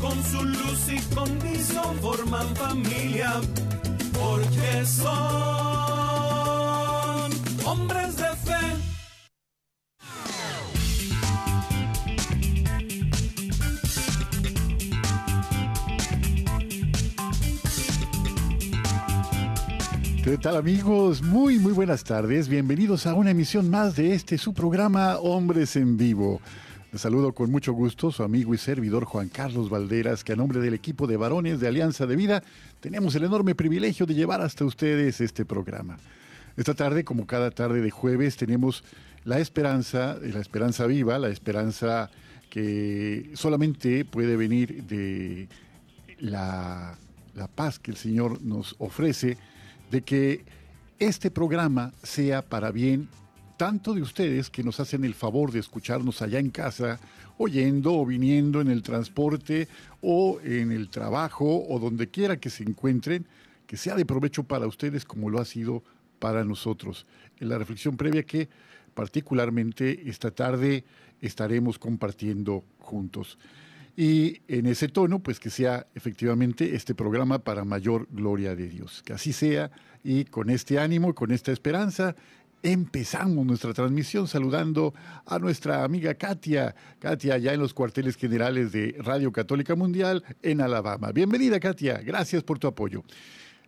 con su luz y condición forman familia, porque son hombres de fe. ¿Qué tal amigos? Muy, muy buenas tardes. Bienvenidos a una emisión más de este su programa Hombres en Vivo. Saludo con mucho gusto su amigo y servidor Juan Carlos Valderas, que a nombre del equipo de varones de Alianza de Vida tenemos el enorme privilegio de llevar hasta ustedes este programa. Esta tarde, como cada tarde de jueves, tenemos la esperanza, la esperanza viva, la esperanza que solamente puede venir de la, la paz que el Señor nos ofrece, de que este programa sea para bien tanto de ustedes que nos hacen el favor de escucharnos allá en casa, oyendo o viniendo en el transporte o en el trabajo o donde quiera que se encuentren, que sea de provecho para ustedes como lo ha sido para nosotros. En la reflexión previa que particularmente esta tarde estaremos compartiendo juntos. Y en ese tono, pues que sea efectivamente este programa para mayor gloria de Dios. Que así sea y con este ánimo, con esta esperanza, empezamos nuestra transmisión saludando a nuestra amiga Katia. Katia, ya en los cuarteles generales de Radio Católica Mundial en Alabama. Bienvenida, Katia. Gracias por tu apoyo.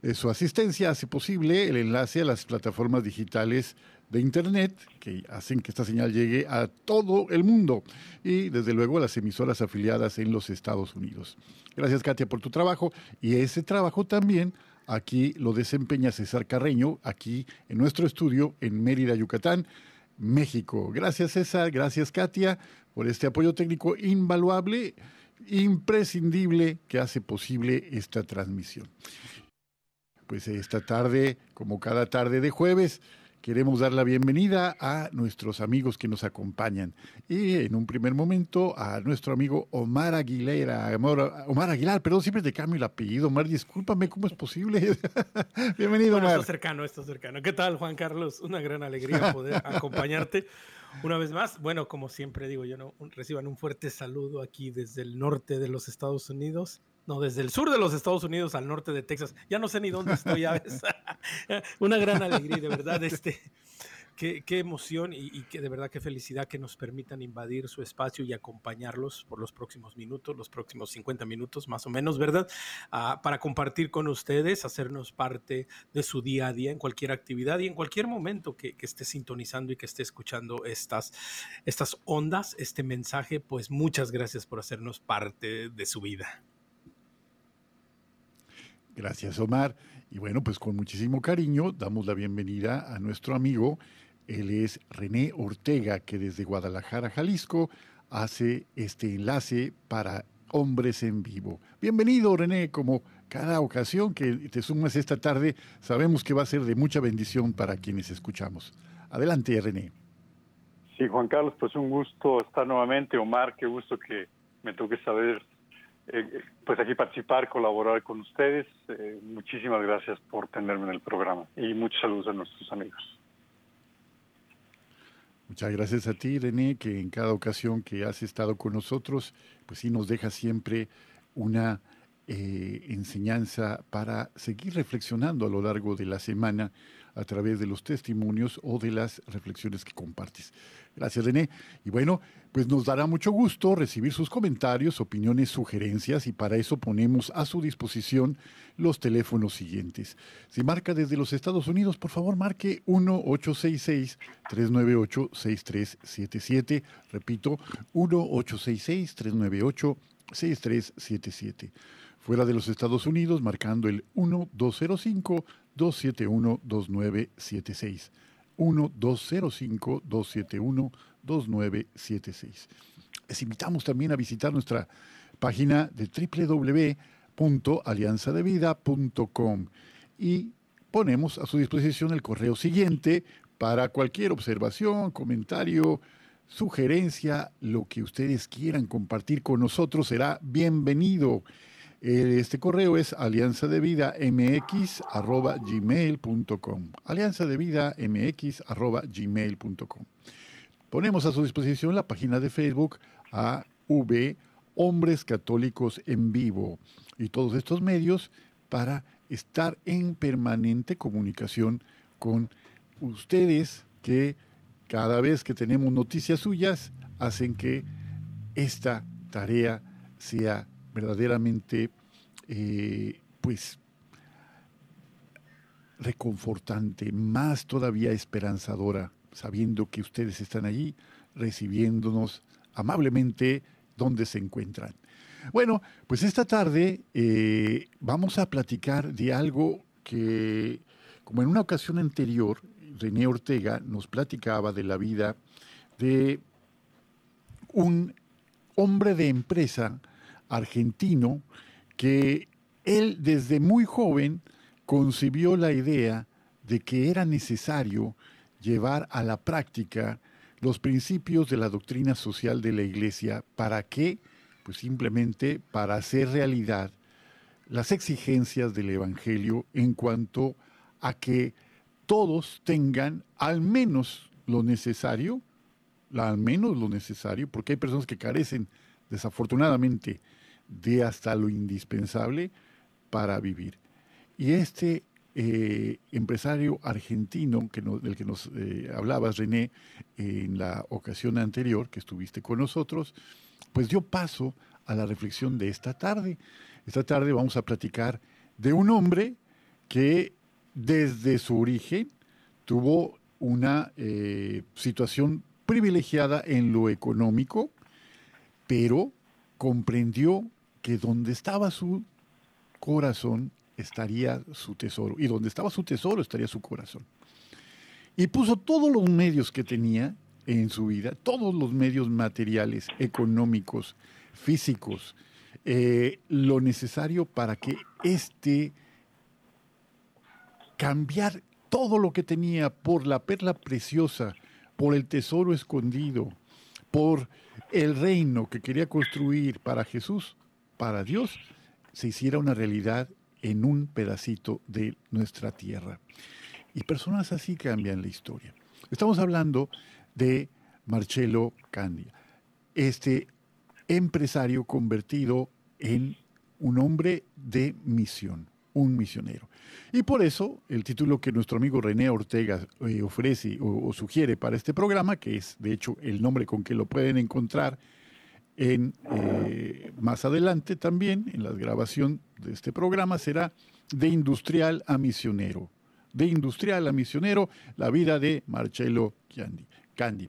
Eh, su asistencia hace posible el enlace a las plataformas digitales de Internet que hacen que esta señal llegue a todo el mundo y desde luego a las emisoras afiliadas en los Estados Unidos. Gracias Katia por tu trabajo y ese trabajo también Aquí lo desempeña César Carreño, aquí en nuestro estudio en Mérida, Yucatán, México. Gracias César, gracias Katia por este apoyo técnico invaluable, imprescindible que hace posible esta transmisión. Pues esta tarde, como cada tarde de jueves, queremos dar la bienvenida a nuestros amigos que nos acompañan. Y en un primer momento a nuestro amigo Omar Aguilera. Omar, Aguilar, perdón, siempre te cambio el apellido. Omar, discúlpame, ¿cómo es posible? Bienvenido, Omar. Esto cercano, esto cercano. ¿Qué tal, Juan Carlos? Una gran alegría poder acompañarte. Una vez más, bueno, como siempre digo yo, ¿no? reciban un fuerte saludo aquí desde el norte de los Estados Unidos no, desde el sur de los Estados Unidos al norte de Texas. Ya no sé ni dónde estoy, ya ves. Una gran alegría, de verdad, este, qué, emoción y, que de verdad qué felicidad que nos permitan invadir su espacio y acompañarlos por los próximos minutos, los próximos 50 minutos más o menos, ¿verdad? Uh, para compartir con ustedes, hacernos parte de su día a día en cualquier actividad y en cualquier momento que, que esté sintonizando y que esté escuchando estas, estas ondas, este mensaje, pues muchas gracias por hacernos parte de su vida. Gracias, Omar. Y bueno, pues con muchísimo cariño damos la bienvenida a nuestro amigo. Él es René Ortega, que desde Guadalajara, Jalisco, hace este enlace para Hombres en Vivo. Bienvenido, René, como cada ocasión que te sumas esta tarde, sabemos que va a ser de mucha bendición para quienes escuchamos. Adelante, René. Sí, Juan Carlos, pues un gusto estar nuevamente. Omar, qué gusto que me toque saber eh, pues aquí participar, colaborar con ustedes. Eh, muchísimas gracias por tenerme en el programa y muchos saludos a nuestros amigos. Muchas gracias a ti, René, que en cada ocasión que has estado con nosotros, pues sí nos deja siempre una eh, enseñanza para seguir reflexionando a lo largo de la semana a través de los testimonios o de las reflexiones que compartes. Gracias, René. Y bueno, pues nos dará mucho gusto recibir sus comentarios, opiniones, sugerencias y para eso ponemos a su disposición los teléfonos siguientes. Si marca desde los Estados Unidos, por favor marque 1-866-398-6377. Repito, 1-866-398-6377 fuera de los Estados Unidos, marcando el 1205-271-2976. 1205-271-2976. Les invitamos también a visitar nuestra página de www.alianzadevida.com y ponemos a su disposición el correo siguiente para cualquier observación, comentario, sugerencia, lo que ustedes quieran compartir con nosotros será bienvenido. Este correo es alianzadevidamx.gmail.com alianzadevidamx.gmail.com Ponemos a su disposición la página de Facebook AV Hombres Católicos en Vivo y todos estos medios para estar en permanente comunicación con ustedes que cada vez que tenemos noticias suyas hacen que esta tarea sea verdaderamente eh, pues reconfortante, más todavía esperanzadora, sabiendo que ustedes están allí recibiéndonos amablemente donde se encuentran. Bueno, pues esta tarde eh, vamos a platicar de algo que, como en una ocasión anterior, René Ortega nos platicaba de la vida de un hombre de empresa argentino que él desde muy joven concibió la idea de que era necesario llevar a la práctica los principios de la doctrina social de la Iglesia. Para que, pues simplemente para hacer realidad las exigencias del Evangelio en cuanto a que todos tengan al menos lo necesario, al menos lo necesario, porque hay personas que carecen desafortunadamente de hasta lo indispensable para vivir. Y este eh, empresario argentino que del que nos eh, hablabas, René, en la ocasión anterior que estuviste con nosotros, pues dio paso a la reflexión de esta tarde. Esta tarde vamos a platicar de un hombre que desde su origen tuvo una eh, situación privilegiada en lo económico, pero comprendió que donde estaba su corazón estaría su tesoro, y donde estaba su tesoro estaría su corazón. Y puso todos los medios que tenía en su vida, todos los medios materiales, económicos, físicos, eh, lo necesario para que este cambiar todo lo que tenía por la perla preciosa, por el tesoro escondido, por el reino que quería construir para Jesús, para Dios, se hiciera una realidad en un pedacito de nuestra tierra. Y personas así cambian la historia. Estamos hablando de Marcelo Candia, este empresario convertido en un hombre de misión un misionero. Y por eso el título que nuestro amigo René Ortega eh, ofrece o, sugiere para este programa, que es de hecho el nombre con que lo pueden encontrar en, eh, más adelante también en la grabación de este programa, será De Industrial a Misionero. De Industrial a Misionero, la vida de Marcelo Candia. Candy,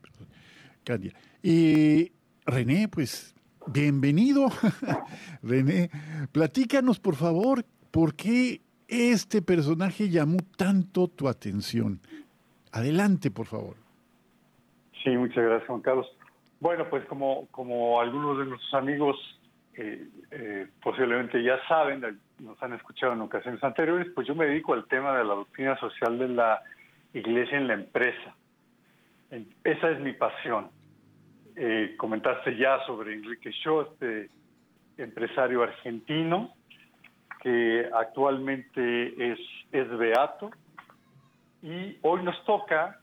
Candia. Y René, pues bienvenido. René, platícanos por favor ¿por qué este personaje llamó tanto tu atención? Adelante, por favor. Sí, muchas gracias, Juan Carlos. Bueno, pues como, como algunos de nuestros amigos eh, eh, posiblemente ya saben, nos han escuchado en ocasiones anteriores, pues yo me dedico al tema de la doctrina social de la iglesia en la empresa. Esa es mi pasión. Eh, comentaste ya sobre Enrique Shaw, este empresario argentino, que actualmente es, es beato. Y hoy nos toca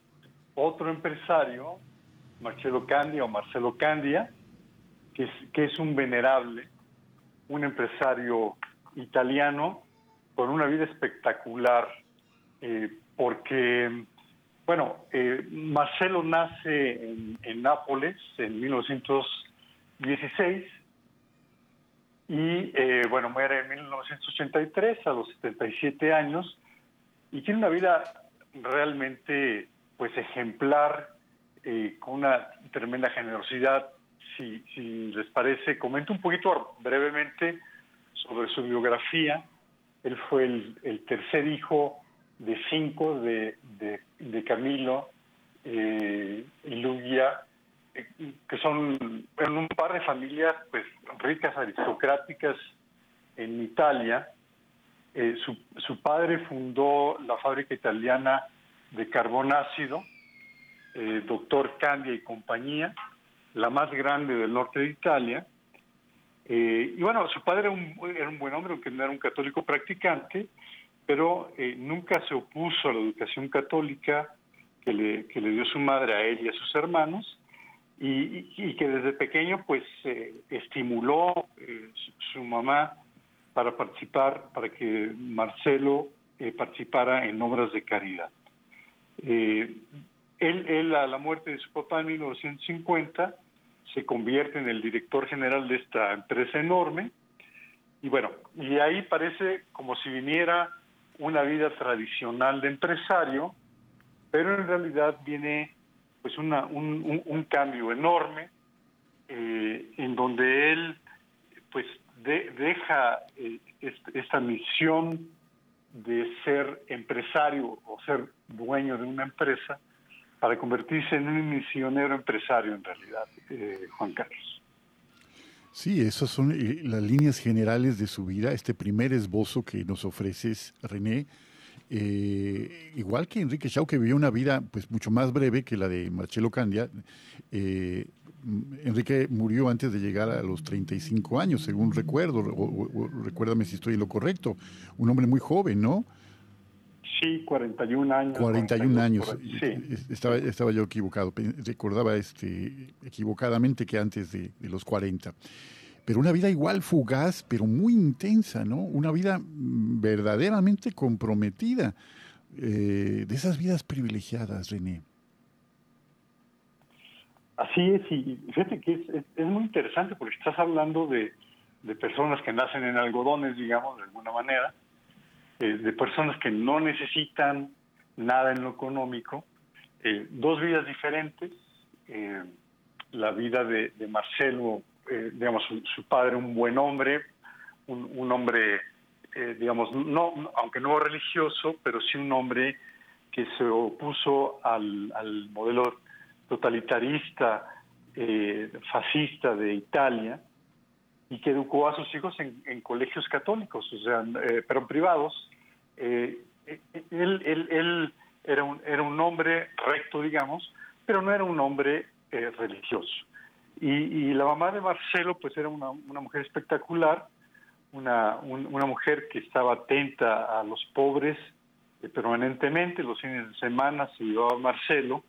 otro empresario, Marcelo Candia o Marcelo Candia, que es, un venerable, un empresario italiano con una vida espectacular, eh, porque, bueno, eh, Marcelo nace en, en Nápoles en 1916 y eh, bueno, muere en 1983 a los 77 años y tiene una vida realmente pues ejemplar, eh, con una tremenda generosidad. Si, si les parece, comento un poquito brevemente sobre su biografía. Él fue el, tercer hijo de cinco de, de, Camilo eh, y Lugia, que son en un par de familias pues ricas, aristocráticas en Italia. Eh, su, padre fundó la fábrica italiana de carbón ácido, eh, doctor Candia y compañía, la más grande del norte de Italia. y bueno, su padre era un, era un, buen hombre, aunque no era un católico practicante, pero nunca se opuso a la educación católica que le, que le dio su madre a él y a sus hermanos y, que desde pequeño pues eh, estimuló eh, su, mamá para participar, para que Marcelo eh, participara en obras de caridad. Él, él, a la muerte de su papá en 1950, se convierte en el director general de esta empresa enorme, y bueno, y ahí parece como si viniera una vida tradicional de empresario, pero en realidad viene pues una, un, cambio enorme eh, en donde él pues deja eh, esta misión de ser empresario o ser dueño de una empresa para convertirse en un misionero empresario en realidad, eh, Juan Carlos. Sí, esas son las líneas generales de su vida, este primer esbozo que nos ofreces, René, eh, igual que Enrique Chau, que vivió una vida pues mucho más breve que la de Marcelo Candia, eh, Enrique murió antes de llegar a los 35 años, según recuerdo, recuérdame si estoy en lo correcto, un hombre muy joven, ¿no? Sí, 41 años. 41 años. Estaba, estaba yo equivocado, recordaba este, equivocadamente que antes de, de los 40 pero una vida igual fugaz, pero muy intensa, ¿no? Una vida mm, verdaderamente comprometida, eh, de esas vidas privilegiadas, René. Así es, y fíjate que es, es, muy interesante porque estás hablando de, de, personas que nacen en algodones, digamos, de alguna manera, eh, de personas que no necesitan nada en lo económico, eh, dos vidas diferentes, la vida de, Marcelo eh, digamos, su, padre un buen hombre, un, hombre, eh, digamos, no, aunque no religioso, pero sí un hombre que se opuso al, modelo totalitarista, eh, fascista de Italia, y que educó a sus hijos en, colegios católicos, o sea, pero privados. él, él, era, un, era un hombre recto, digamos, pero no era un hombre religioso. Y, la mamá de Marcelo, pues era una, mujer espectacular, una, mujer que estaba atenta a los pobres eh, permanentemente, los fines de semana se llevaba a Marcelo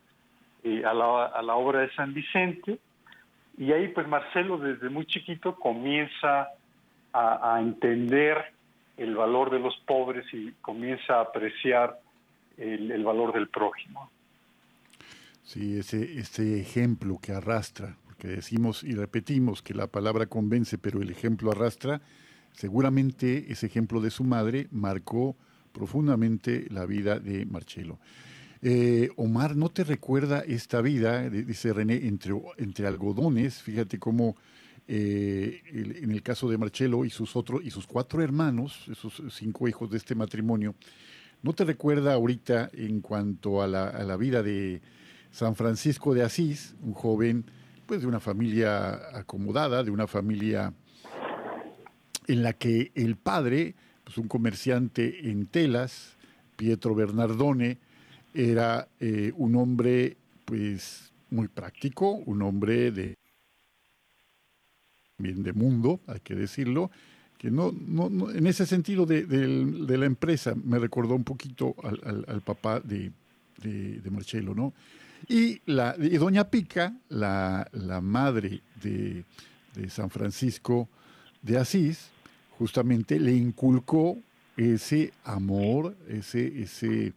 eh, a, la, obra de San Vicente, y ahí pues Marcelo desde muy chiquito comienza a, entender el valor de los pobres y comienza a apreciar el, valor del prójimo. Sí, ese, ese ejemplo que arrastra que decimos y repetimos que la palabra convence, pero el ejemplo arrastra, seguramente ese ejemplo de su madre marcó profundamente la vida de Marcelo. Eh, Omar, ¿no te recuerda esta vida, dice René, entre, entre algodones? Fíjate cómo eh, en el caso de Marcelo y sus, otros, y sus cuatro hermanos, esos cinco hijos de este matrimonio, ¿no te recuerda ahorita en cuanto a la, a la vida de San Francisco de Asís, un joven pues de una familia acomodada, de una familia en la que el padre, pues un comerciante en telas, Pietro Bernardone, era eh, un hombre pues muy práctico, un hombre de bien de mundo, hay que decirlo, que no, no, en ese sentido de, la empresa me recordó un poquito al, papá de, de Marcelo, ¿no? Y, la, doña Pica, la, madre de, San Francisco de Asís, justamente le inculcó ese amor, ese, ese,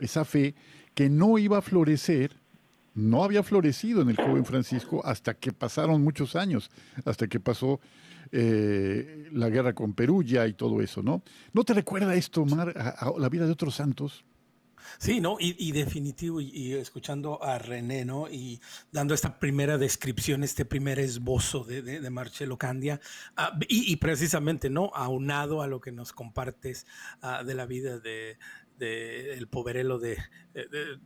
esa fe que no iba a florecer, no había florecido en el joven Francisco hasta que pasaron muchos años, hasta que pasó eh, la guerra con Perugia y todo eso, ¿no? ¿No te recuerda esto, Mar, a la vida de otros santos? Sí, ¿no? Y, definitivo, y, escuchando a René, ¿no? Y dando esta primera descripción, este primer esbozo de, Marcelo Candia, ah, y, precisamente, ¿no? Aunado a lo que nos compartes ah, de la vida de, el poverelo de,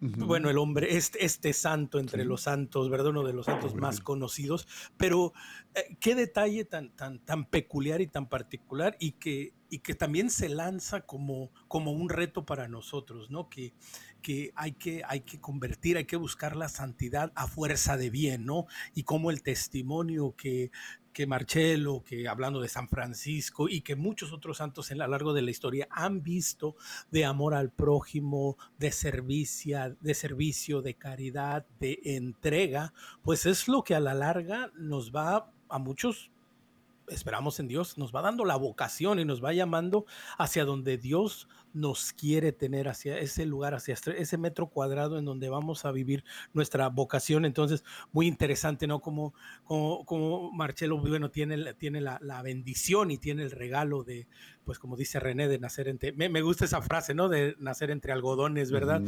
bueno, el hombre, este, este santo entre los santos, ¿verdad? Uno de los santos más conocidos, pero eh, qué detalle tan, tan, tan peculiar y tan particular y que, y que también se lanza como, como un reto para nosotros, ¿no? Que, que, hay que hay que convertir, hay que buscar la santidad a fuerza de bien, ¿no? Y como el testimonio que, que Marcelo, que hablando de San Francisco y que muchos otros santos en lo largo de la historia han visto de amor al prójimo, de servicio, de servicio, de caridad, de entrega, pues es lo que a la larga nos va a muchos esperamos en Dios, nos va dando la vocación y nos va llamando hacia donde Dios nos quiere tener, hacia ese lugar, hacia ese metro cuadrado en donde vamos a vivir nuestra vocación. Entonces, muy interesante, ¿no? Como, como, como Marcelo, bueno, tiene, tiene la, la, bendición y tiene el regalo de, pues como dice René, de nacer entre, me, me gusta esa frase, ¿no? De nacer entre algodones, ¿verdad?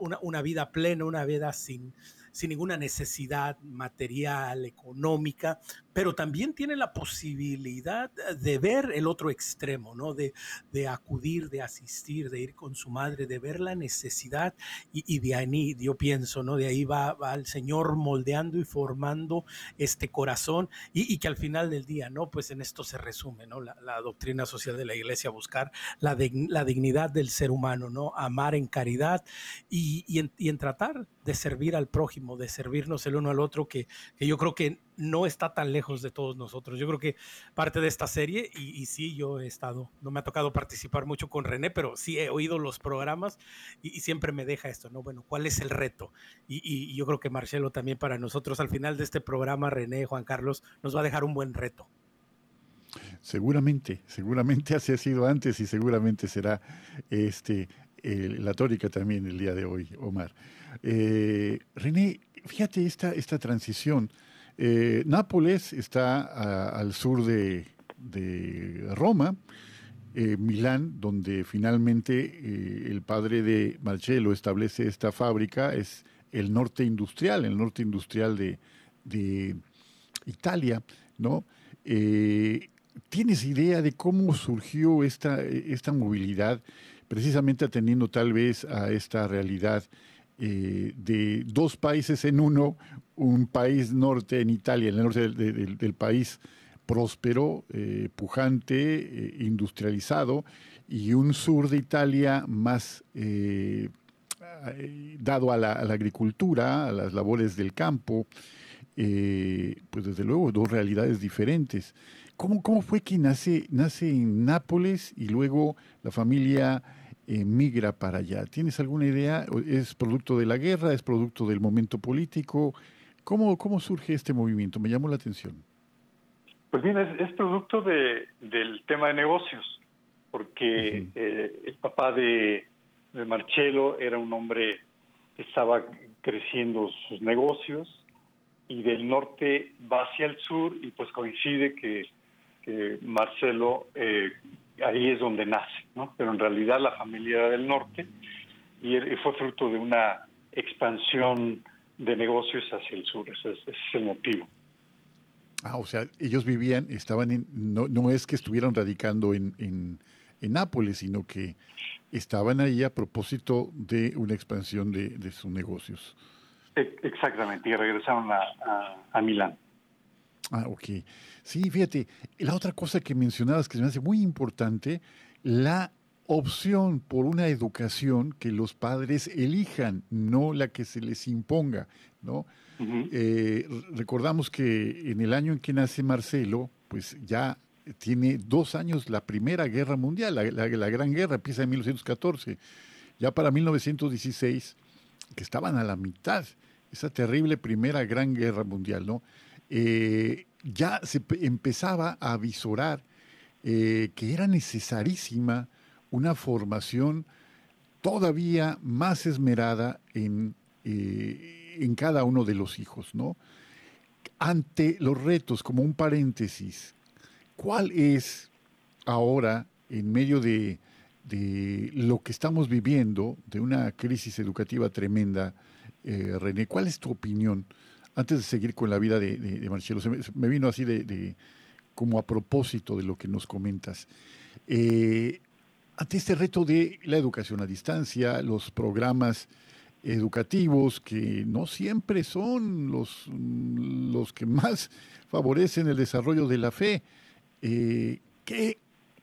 una, una vida plena, una vida sin sin ninguna necesidad material, económica, pero también tiene la posibilidad de ver el otro extremo, ¿no? De, de acudir, de asistir, de ir con su madre, de ver la necesidad y, de ahí yo pienso, ¿no? De ahí va, el Señor moldeando y formando este corazón y, que al final del día, ¿no? Pues en esto se resume, ¿no? La, doctrina social de la iglesia, buscar la, la, dignidad del ser humano, ¿no? Amar en caridad y, y en tratar de servir al prójimo, de servirnos el uno al otro, que, que, yo creo que no está tan lejos de todos nosotros. Yo creo que parte de esta serie, y, sí, yo he estado, no me ha tocado participar mucho con René, pero sí he oído los programas y, siempre me deja esto, ¿no? Bueno, ¿cuál es el reto? Y, y, yo creo que Marcelo también para nosotros al final de este programa, René, Juan Carlos, nos va a dejar un buen reto. Seguramente, seguramente así ha sido antes y seguramente será este, la tórica también el día de hoy, Omar. Eh, René, fíjate esta, esta transición. Eh, Nápoles está al sur de, Roma, eh, Milán, donde finalmente el padre de Marcello establece esta fábrica, es el norte industrial, el norte industrial de, Italia, ¿no? ¿Tienes idea de cómo surgió esta, esta movilidad, precisamente atendiendo tal vez a esta realidad eh, de dos países en uno, un país norte en Italia, el norte del, país próspero, eh, pujante, eh, industrializado, y un sur de Italia más dado a la, agricultura, a las labores del campo, pues desde luego dos realidades diferentes. ¿Cómo, cómo fue que nace, nace en Nápoles y luego la familia migra para allá. ¿Tienes alguna idea? ¿Es producto de la guerra? ¿Es producto del momento político? ¿Cómo, cómo surge este movimiento? Me llamó la atención. Pues bien, es, producto de, del tema de negocios, porque eh, el papá de, de Marcello era un hombre que estaba creciendo sus negocios y del norte va hacia el sur y pues coincide que, que Marcelo eh, ahí es donde nace, ¿no? Pero en realidad la familia era del norte y fue fruto de una expansión de negocios hacia el sur, ese es, el motivo. Ah, o sea, ellos vivían, estaban en, no, no es que estuvieran radicando en, en, Nápoles, sino que estaban ahí a propósito de una expansión de, sus negocios. E, exactamente, y regresaron a, a Milán. Ah, ok. Sí, fíjate, la otra cosa que mencionabas que me hace muy importante, la opción por una educación que los padres elijan, no la que se les imponga, ¿no? Eh, recordamos que en el año en que nace Marcelo, pues ya tiene dos años la Primera Guerra Mundial, la, la Gran Guerra empieza en 1914. Ya para 1916, que estaban a la mitad, esa terrible Primera Gran Guerra Mundial, ¿no? Eh, ya se empezaba a visorar eh, que era necesarísima una formación todavía más esmerada en, eh, en cada uno de los hijos, ¿no? Ante los retos, como un paréntesis, ¿cuál es ahora, en medio de, de lo que estamos viviendo, de una crisis educativa tremenda, René, cuál es tu opinión antes de seguir con la vida de, Marcelo, me, vino así de, como a propósito de lo que nos comentas. Eh, ante este reto de la educación a distancia, los programas educativos que no siempre son los, los que más favorecen el desarrollo de la fe. Eh, ¿Qué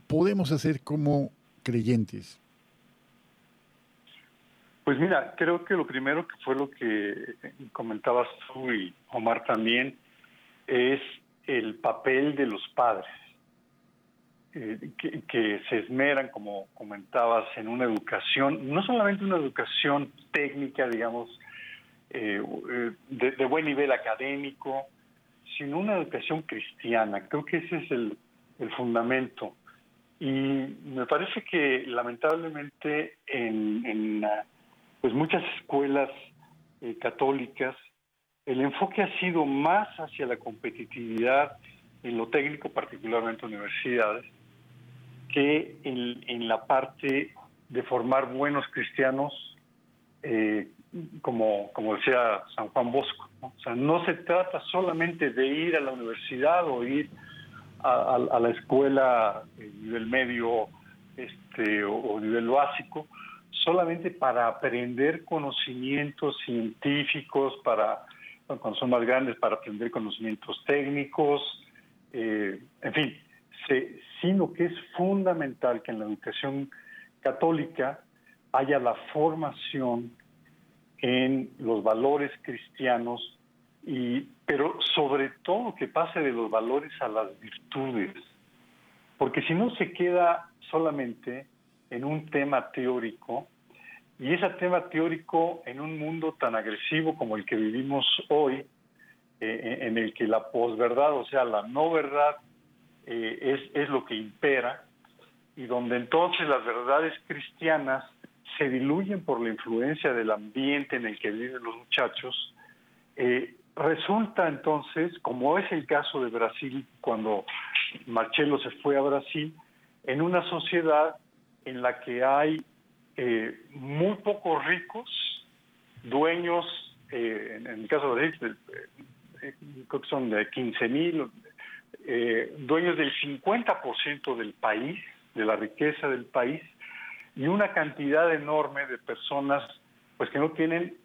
podemos hacer como creyentes? Pues mira, creo que lo primero que fue lo que comentabas tú y Omar también es el papel de los padres, eh, que, se esmeran, como comentabas, en una educación, no solamente una educación técnica, digamos, eh, de, buen nivel académico, sino una educación cristiana. Creo que ese es el, fundamento. Y me parece que lamentablemente en, pues muchas escuelas eh, católicas el enfoque ha sido más hacia la competitividad en lo técnico, particularmente universidades, que en, la parte de formar buenos cristianos, eh, como, decía San Juan Bosco. O sea, no se trata solamente de ir a la universidad o ir a, la escuela nivel medio este, o nivel básico, solamente para aprender conocimientos científicos, para cuando son más grandes para aprender conocimientos técnicos, eh, en fin, sino que es fundamental que en la educación católica haya la formación en los valores cristianos, y, pero sobre todo que pase de los valores a las virtudes, porque si no se queda solamente en un tema teórico, y ese tema teórico en un mundo tan agresivo como el que vivimos hoy, eh, en el que la posverdad, o sea, la no verdad, eh, es, es lo que impera, y donde entonces las verdades cristianas se diluyen por la influencia del ambiente en el que viven los muchachos, eh, resulta entonces, como es el caso de Brasil, cuando Marcelo se fue a Brasil, en una sociedad en la que hay eh, muy pocos ricos, dueños, eh, en, el caso de Brasil, eh, creo que son de 15 mil, dueños del 50% del país, de la riqueza del país, y una cantidad enorme de personas pues que no tienen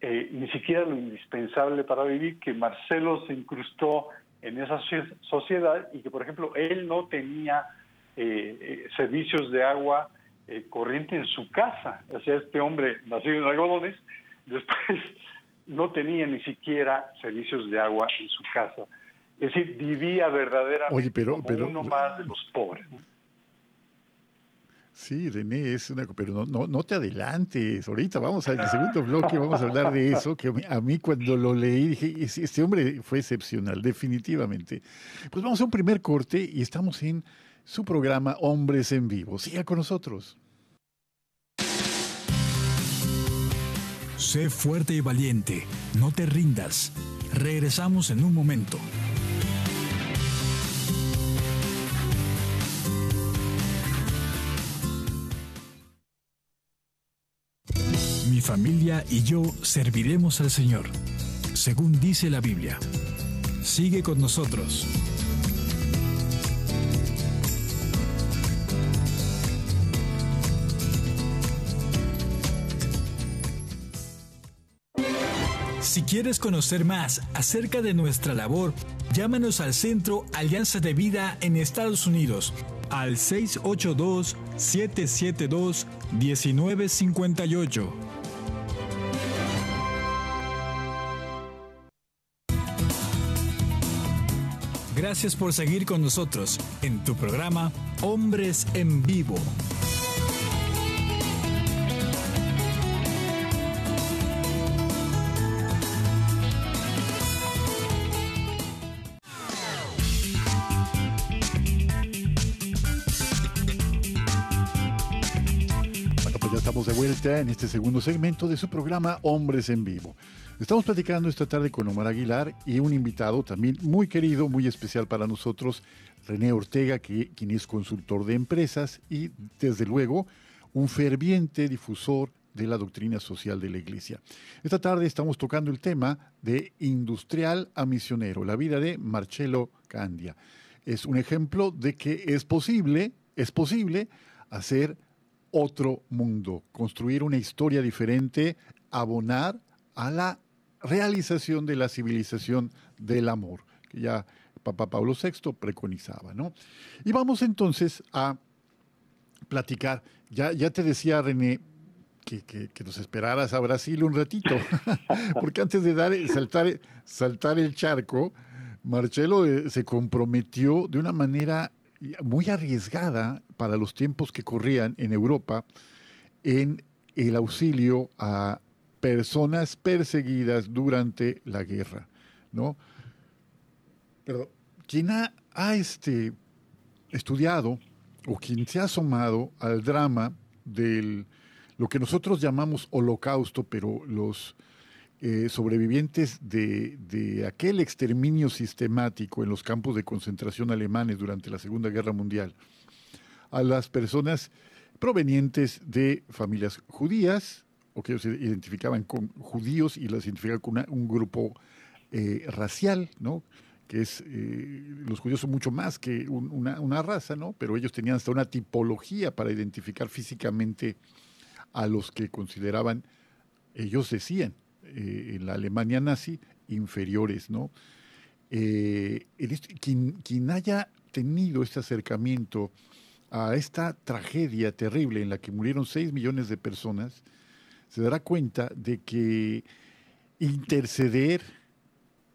ni siquiera lo indispensable para vivir, que Marcelo se incrustó en esa sociedad y que, por ejemplo, él no tenía servicios de agua eh, corriente en su casa. O sea, este hombre nacido en algodones, después no tenía ni siquiera servicios de agua en su casa. Es decir, vivía verdaderamente pero, como uno más de los pobres. Sí, René, es una... Pero no, no, te adelantes. Ahorita vamos al segundo bloque, vamos a hablar de eso, que a mí cuando lo leí dije, este hombre fue excepcional, definitivamente. Pues vamos a un primer corte y estamos en su programa Hombres en Vivo. Siga con nosotros. Sé fuerte y valiente, no te rindas. Regresamos en un momento. Mi familia y yo serviremos al Señor, según dice la Biblia. Sigue con nosotros. Quieres conocer más acerca de nuestra labor, llámanos al Centro Alianza de Vida en Estados Unidos al 682-772-1958. Gracias por seguir con nosotros en tu programa Hombres en Vivo. En este segundo segmento de su programa Hombres en Vivo. Estamos platicando esta tarde con Omar Aguilar y un invitado también muy querido, muy especial para nosotros, René Ortega, que, quien es consultor de empresas y, desde luego, un ferviente difusor de la doctrina social de la Iglesia. Esta tarde estamos tocando el tema de industrial a misionero, la vida de Marcelo Candia. Es un ejemplo de que es posible, es posible hacer otro mundo, construir una historia diferente, abonar a la realización de la civilización del amor, que ya Papa Pablo VI preconizaba, ¿no? Y vamos entonces a platicar. Ya, ya te decía René que, que, nos esperaras a Brasil un ratito, porque antes de dar, saltar, saltar el charco, Marcelo eh, se comprometió de una manera muy arriesgada para los tiempos que corrían en Europa en el auxilio a personas perseguidas durante la guerra, ¿no? Pero quien ha, este, estudiado o quien se ha asomado al drama del lo que nosotros llamamos holocausto, pero los eh, sobrevivientes de, de, aquel exterminio sistemático en los campos de concentración alemanes durante la Segunda Guerra Mundial, a las personas provenientes de familias judías, o que ellos identificaban con judíos y las identificaban con un grupo eh, racial, ¿no? que es, eh, los judíos son mucho más que una, raza, ¿no? Pero ellos tenían hasta una tipología para identificar físicamente a los que consideraban, ellos decían, eh, en la Alemania nazi, inferiores, ¿no? Este, quien, haya tenido este acercamiento a esta tragedia terrible en la que murieron 6 millones de personas, se dará cuenta de que interceder,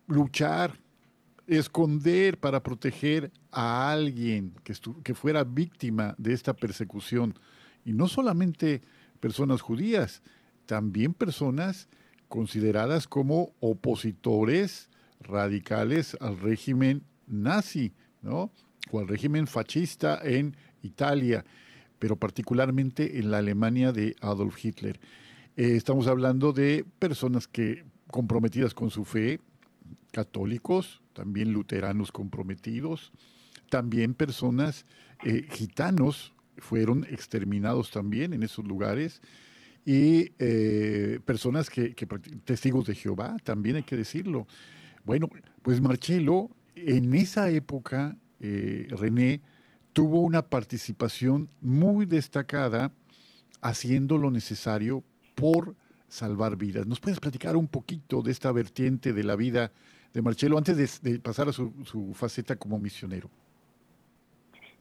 luchar, esconder para proteger a alguien que fuera víctima de esta persecución, y no solamente personas judías, también personas consideradas como opositores radicales al régimen nazi, ¿no? O al régimen fascista en Italia, pero particularmente en la Alemania de Adolf Hitler. Eh, estamos hablando de personas que comprometidas con su fe, católicos, también luteranos comprometidos, también personas eh, gitanos fueron exterminados también en esos lugares y eh, personas que, testigos de Jehová, también hay que decirlo. Bueno, pues Marcelo en esa época, René, tuvo una participación muy destacada haciendo lo necesario por salvar vidas. ¿Nos puedes platicar un poquito de esta vertiente de la vida de Marcelo antes de, pasar a su, faceta como misionero?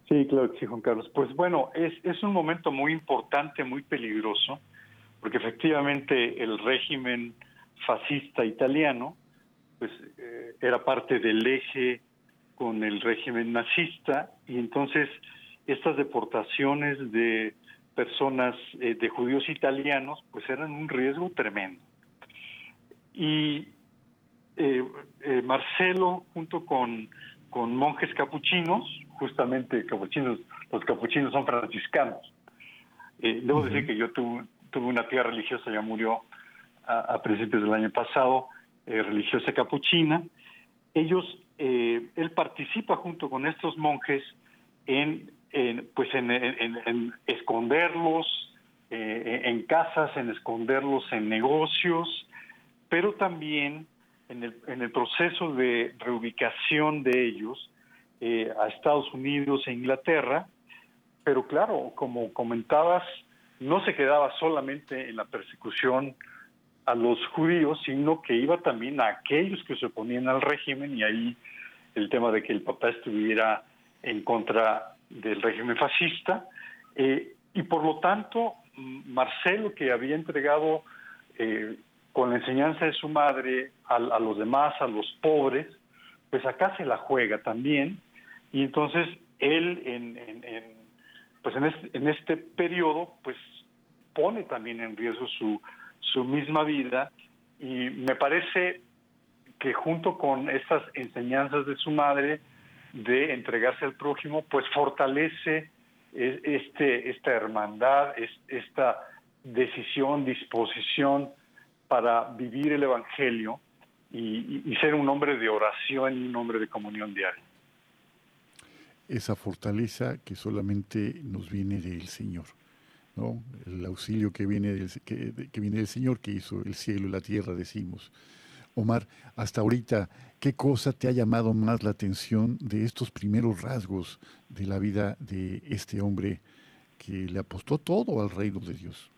Sí, claro que sí, Juan Carlos. Pues bueno, es, es un momento muy importante, muy peligroso, porque efectivamente el régimen fascista italiano pues eh, era parte del eje con el régimen nazista y entonces estas deportaciones de personas eh, de judíos italianos, pues eran un riesgo tremendo. Y eh, Marcelo, junto con, con monjes capuchinos, justamente capuchinos, los capuchinos son franciscanos. debo decir que yo tuve, tuve, una tía religiosa, ya murió a, principios del año pasado, religiosa capuchina. Ellos, él participa junto con estos monjes en en, pues en, esconderlos eh, en casas, en esconderlos en negocios, pero también en el, en el proceso de reubicación de ellos eh, a Estados Unidos e Inglaterra, pero claro, como comentabas, no se quedaba solamente en la persecución a los judíos, sino que iba también a aquellos que se oponían al régimen y ahí el tema de que el papá estuviera en contra del régimen fascista, eh, y por lo tanto Marcelo, que había entregado eh, con la enseñanza de su madre a, los demás, a los pobres, pues acá se la juega también, y entonces él en, pues en este, periodo pues pone también en riesgo su, su misma vida y me parece que junto con estas enseñanzas de su madre, de entregarse al prójimo, pues fortalece este, esta hermandad, esta decisión, disposición para vivir el Evangelio y, ser un hombre de oración y un hombre de comunión diaria. Esa fortaleza que solamente nos viene del Señor, ¿no? El auxilio que viene del, que viene del Señor que hizo el cielo y la tierra, decimos. Omar, hasta ahorita, ¿qué cosa te ha llamado más la atención de estos primeros rasgos de la vida de este hombre que le apostó todo al reino de Dios.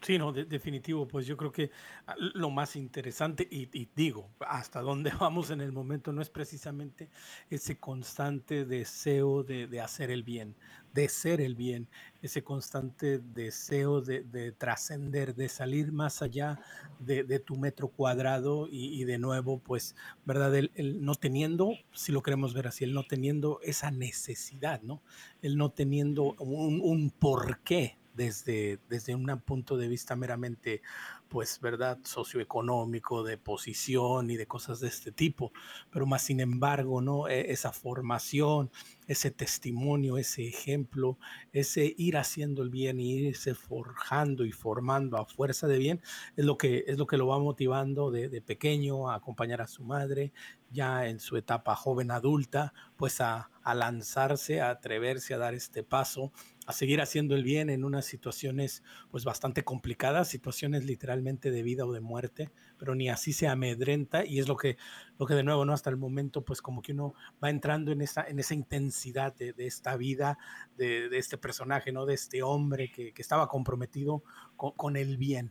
Sí, no, definitivo, pues yo creo que ah, lo más interesante, y, digo, hasta dónde vamos en el momento, no es precisamente ese constante deseo de, hacer el bien, de ser el bien, ese constante deseo de, trascender, de salir más allá de, tu metro cuadrado y, de nuevo, pues, ¿verdad? El, no teniendo, si lo queremos ver así, el no teniendo esa necesidad, ¿no? El no teniendo un, un porqué desde, desde un punto de vista meramente, pues, ¿verdad?, socioeconómico, de posición y de cosas de este tipo. Pero más sin embargo, ¿no? E, esa formación, ese testimonio, ese ejemplo, ese ir haciendo el bien y irse forjando y formando a fuerza de bien, es lo que, es lo, que lo va motivando de, pequeño a acompañar a su madre, ya en su etapa joven adulta, pues a, a lanzarse, a atreverse a dar este paso a seguir haciendo el bien en unas situaciones pues bastante complicadas, situaciones literalmente de vida o de muerte, pero ni así se amedrenta y es lo que, lo que de nuevo, ¿no? Hasta el momento pues como que uno va entrando en esa, en esa intensidad de, esta vida, de, este personaje, ¿no? De este hombre que, estaba comprometido con, el bien.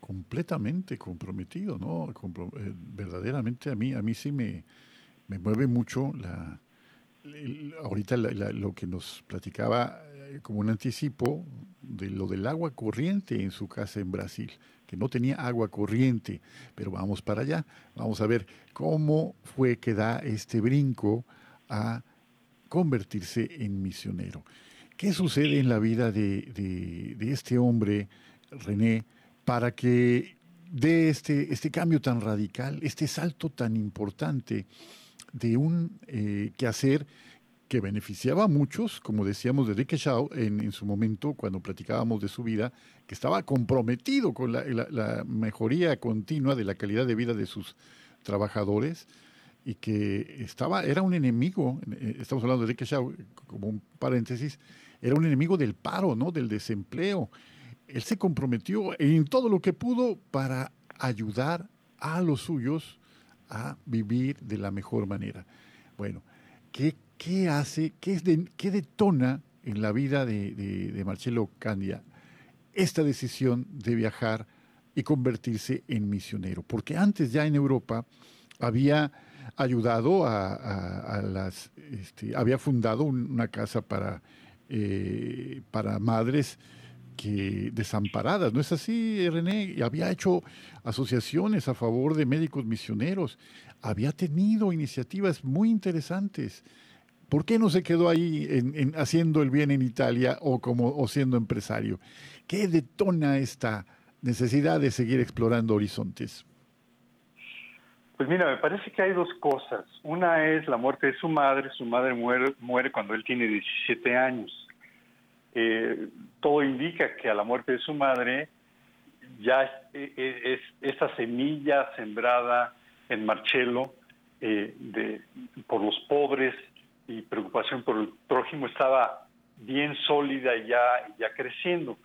Completamente comprometido, ¿no? Eh, verdaderamente a mí, a mí sí me, me mueve mucho la, ahorita lo que nos platicaba eh, como un anticipo de lo del agua corriente en su casa en Brasil, que no tenía agua corriente, pero vamos para allá, vamos a ver cómo fue que da este brinco a convertirse en misionero. ¿Qué sucede en la vida de, este hombre, René, para que dé este, este cambio tan radical, este salto tan importante? De un eh, quehacer que beneficiaba a muchos, como decíamos de Enrique Shaw en, su momento, cuando platicábamos de su vida, que estaba comprometido con la, mejoría continua de la calidad de vida de sus trabajadores y que estaba, era un enemigo, eh, estamos hablando de Enrique Shaw como un paréntesis, era un enemigo del paro, ¿no? del desempleo. Él se comprometió en todo lo que pudo para ayudar a los suyos a vivir de la mejor manera. Bueno, ¿qué, qué hace, qué, es qué detona en la vida de, Marcelo Candia esta decisión de viajar y convertirse en misionero? Porque antes ya en Europa había ayudado a, las, este, había fundado una casa para, eh, para madres desamparadas, ¿no es así, René? Había hecho asociaciones a favor de médicos misioneros, había tenido iniciativas muy interesantes. ¿Por qué no se quedó ahí en, haciendo el bien en Italia o, como, o siendo empresario? ¿Qué detona esta necesidad de seguir explorando horizontes? Pues mira, me parece que hay dos cosas. Una es la muerte de su madre. Su madre muere, muere cuando él tiene 17 años. Eh, todo indica que a la muerte de su madre ya es, esa semilla sembrada en Marcelo eh, por los pobres y preocupación por el prójimo estaba bien sólida y ya, ya creciendo.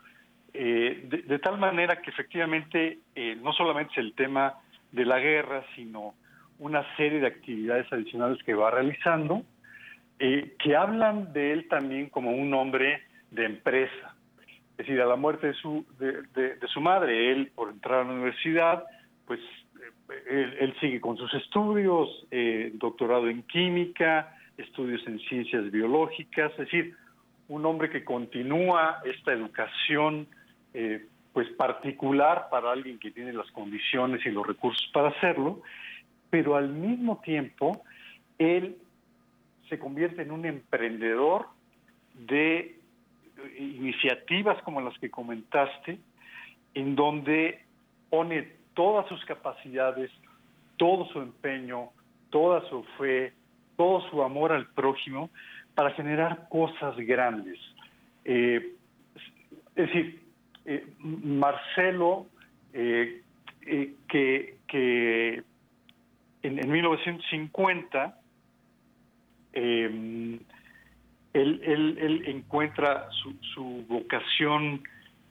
Eh, de, tal manera que efectivamente no solamente es el tema de la guerra, sino una serie de actividades adicionales que va realizando, que hablan de él también como un hombre de empresa. Es decir, a la muerte de su, de, su madre, él por entrar a la universidad, pues eh, él, sigue con sus estudios, eh, doctorado en química, estudios en ciencias biológicas, es decir, un hombre que continúa esta educación eh, pues particular para alguien que tiene las condiciones y los recursos para hacerlo, pero al mismo tiempo él se convierte en un emprendedor de iniciativas como las que comentaste, en donde pone todas sus capacidades, todo su empeño, toda su fe, todo su amor al prójimo para generar cosas grandes. Eh, es decir, eh, Marcelo, eh, que, que en, en 1950 él, encuentra su, vocación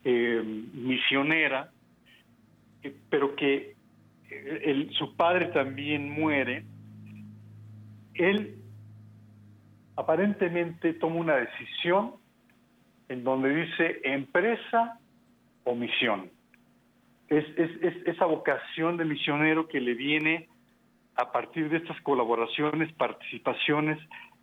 eh, misionera, eh, pero que eh, su padre también muere. Él aparentemente toma una decisión en donde dice empresa o misión. Es, esa vocación de misionero que le viene a partir de estas colaboraciones, participaciones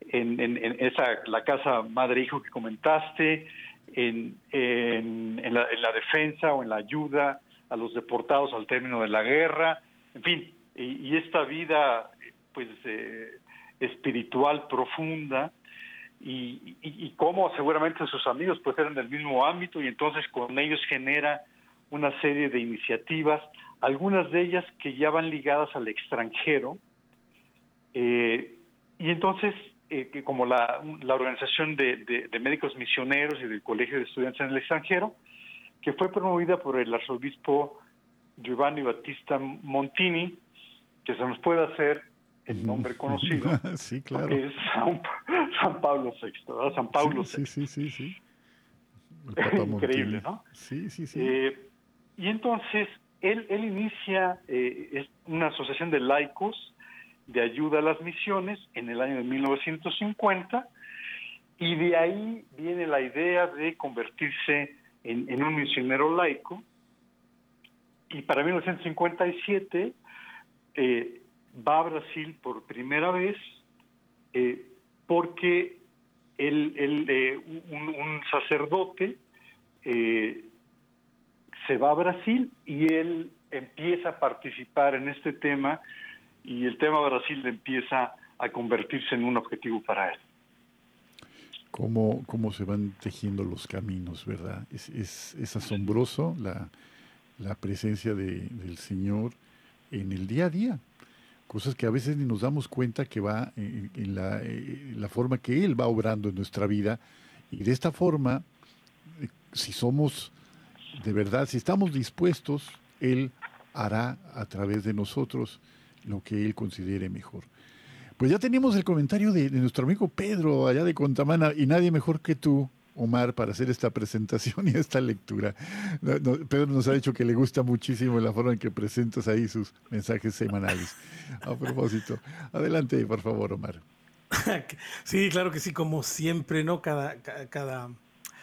en, esa, la casa madre-hijo que comentaste, en, la, defensa o en la ayuda a los deportados al término de la guerra, en fin, y, esta vida pues eh, espiritual profunda y, y, cómo seguramente sus amigos pues eran del mismo ámbito y entonces con ellos genera una serie de iniciativas, algunas de ellas que ya van ligadas al extranjero, eh, y entonces eh, como la, la Organización de, Médicos Misioneros y del Colegio de Estudiantes en el extranjero, que fue promovida por el arzobispo Giovanni Battista Montini, que se nos puede hacer el nombre conocido, sí, claro. que es San, Pablo VI, ¿verdad? San Pablo sí, Sí, sí, sí. Increíble, ¿no? Sí, sí, sí. Eh, y entonces, él, él inicia eh, una asociación de laicos de ayuda a las misiones en el año de 1950 y de ahí viene la idea de convertirse en, un misionero laico. Y para 1957 eh, va a Brasil por primera vez eh, porque él, eh, un, sacerdote se va a Brasil y él empieza a participar en este tema y el tema Brasil empieza a convertirse en un objetivo para él. Cómo, cómo se van tejiendo los caminos, ¿verdad? Es, es, asombroso la, la presencia de, del Señor en el día a día. Cosas que a veces ni nos damos cuenta que va en, la, eh, la, forma que Él va obrando en nuestra vida. Y de esta forma, eh, si somos de verdad, si estamos dispuestos, Él hará a través de nosotros lo que Él considere mejor. Pues ya tenemos el comentario de, nuestro amigo Pedro allá de Contamana y nadie mejor que tú Omar, para hacer esta presentación y esta lectura. Pedro nos ha dicho que le gusta muchísimo la forma en que presentas ahí sus mensajes semanales. A propósito, adelante, por favor, Omar. Sí, claro que sí, como siempre, ¿no? Cada, cada,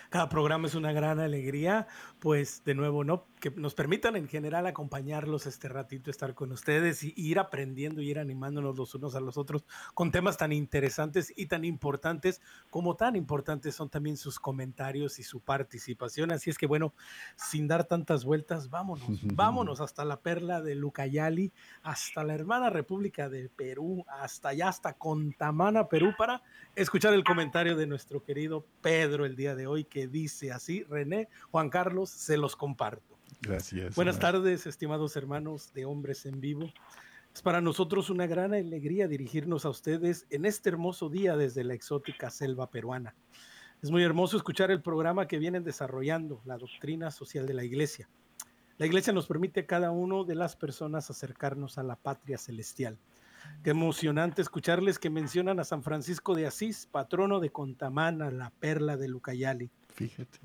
cada programa es una gran alegría, pues de nuevo, ¿no? Que nos permitan en general acompañarlos este ratito, estar con ustedes y ir aprendiendo y ir animándonos los unos a los otros con temas tan interesantes y tan importantes como tan importantes son también sus comentarios y su participación. Así es que bueno, sin dar tantas vueltas, vámonos, vámonos hasta la perla de Lucayali, hasta la hermana República de Perú, hasta allá, hasta Contamana, Perú, para escuchar el comentario de nuestro querido Pedro el día de hoy que dice así, René, Juan Carlos, se los comparto. Gracias. Buenas tardes, estimados hermanos de Hombres en Vivo. Es para nosotros una gran alegría dirigirnos a ustedes en este hermoso día desde la exótica selva peruana. Es muy hermoso escuchar el programa que vienen desarrollando, la doctrina social de la Iglesia. La Iglesia nos permite a cada uno de las personas acercarnos a la patria celestial. Qué emocionante escucharles que mencionan a San Francisco de Asís, patrono de Contamana, la perla de Lucayali.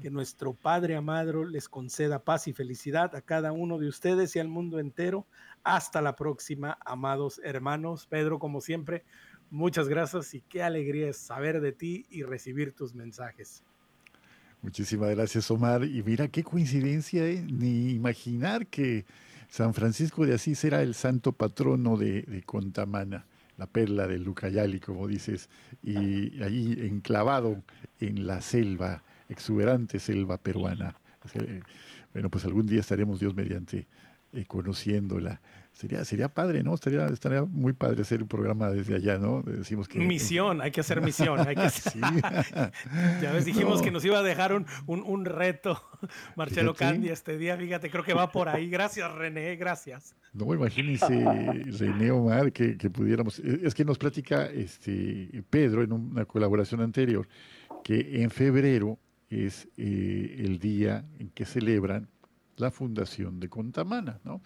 Que nuestro Padre amado les conceda paz y felicidad a cada uno de ustedes y al mundo entero. Hasta la próxima, amados hermanos. Pedro, como siempre, muchas gracias y qué alegría es saber de ti y recibir tus mensajes. Muchísimas gracias, Omar. Y mira qué coincidencia, ¿eh? ni imaginar que San Francisco de Asís era el santo patrono de, de Contamana, la perla de Lucayali, como dices, y ahí enclavado en la selva exuberante selva peruana. Bueno, pues algún día estaremos Dios mediante eh, conociéndola. Sería, sería padre, ¿no? Estaría, estaría muy padre hacer un programa desde allá, ¿no? Decimos que... Misión, hay que hacer misión. Hay que ya ves, dijimos que nos iba a dejar un, un, reto Marcelo Candia este día. Fíjate, creo que va por ahí. Gracias, René, gracias. No, imagínense, René Omar, que, que pudiéramos... Es que nos platica este, Pedro en una colaboración anterior, que en febrero es eh, el día en que celebran la fundación de Contamana, ¿no?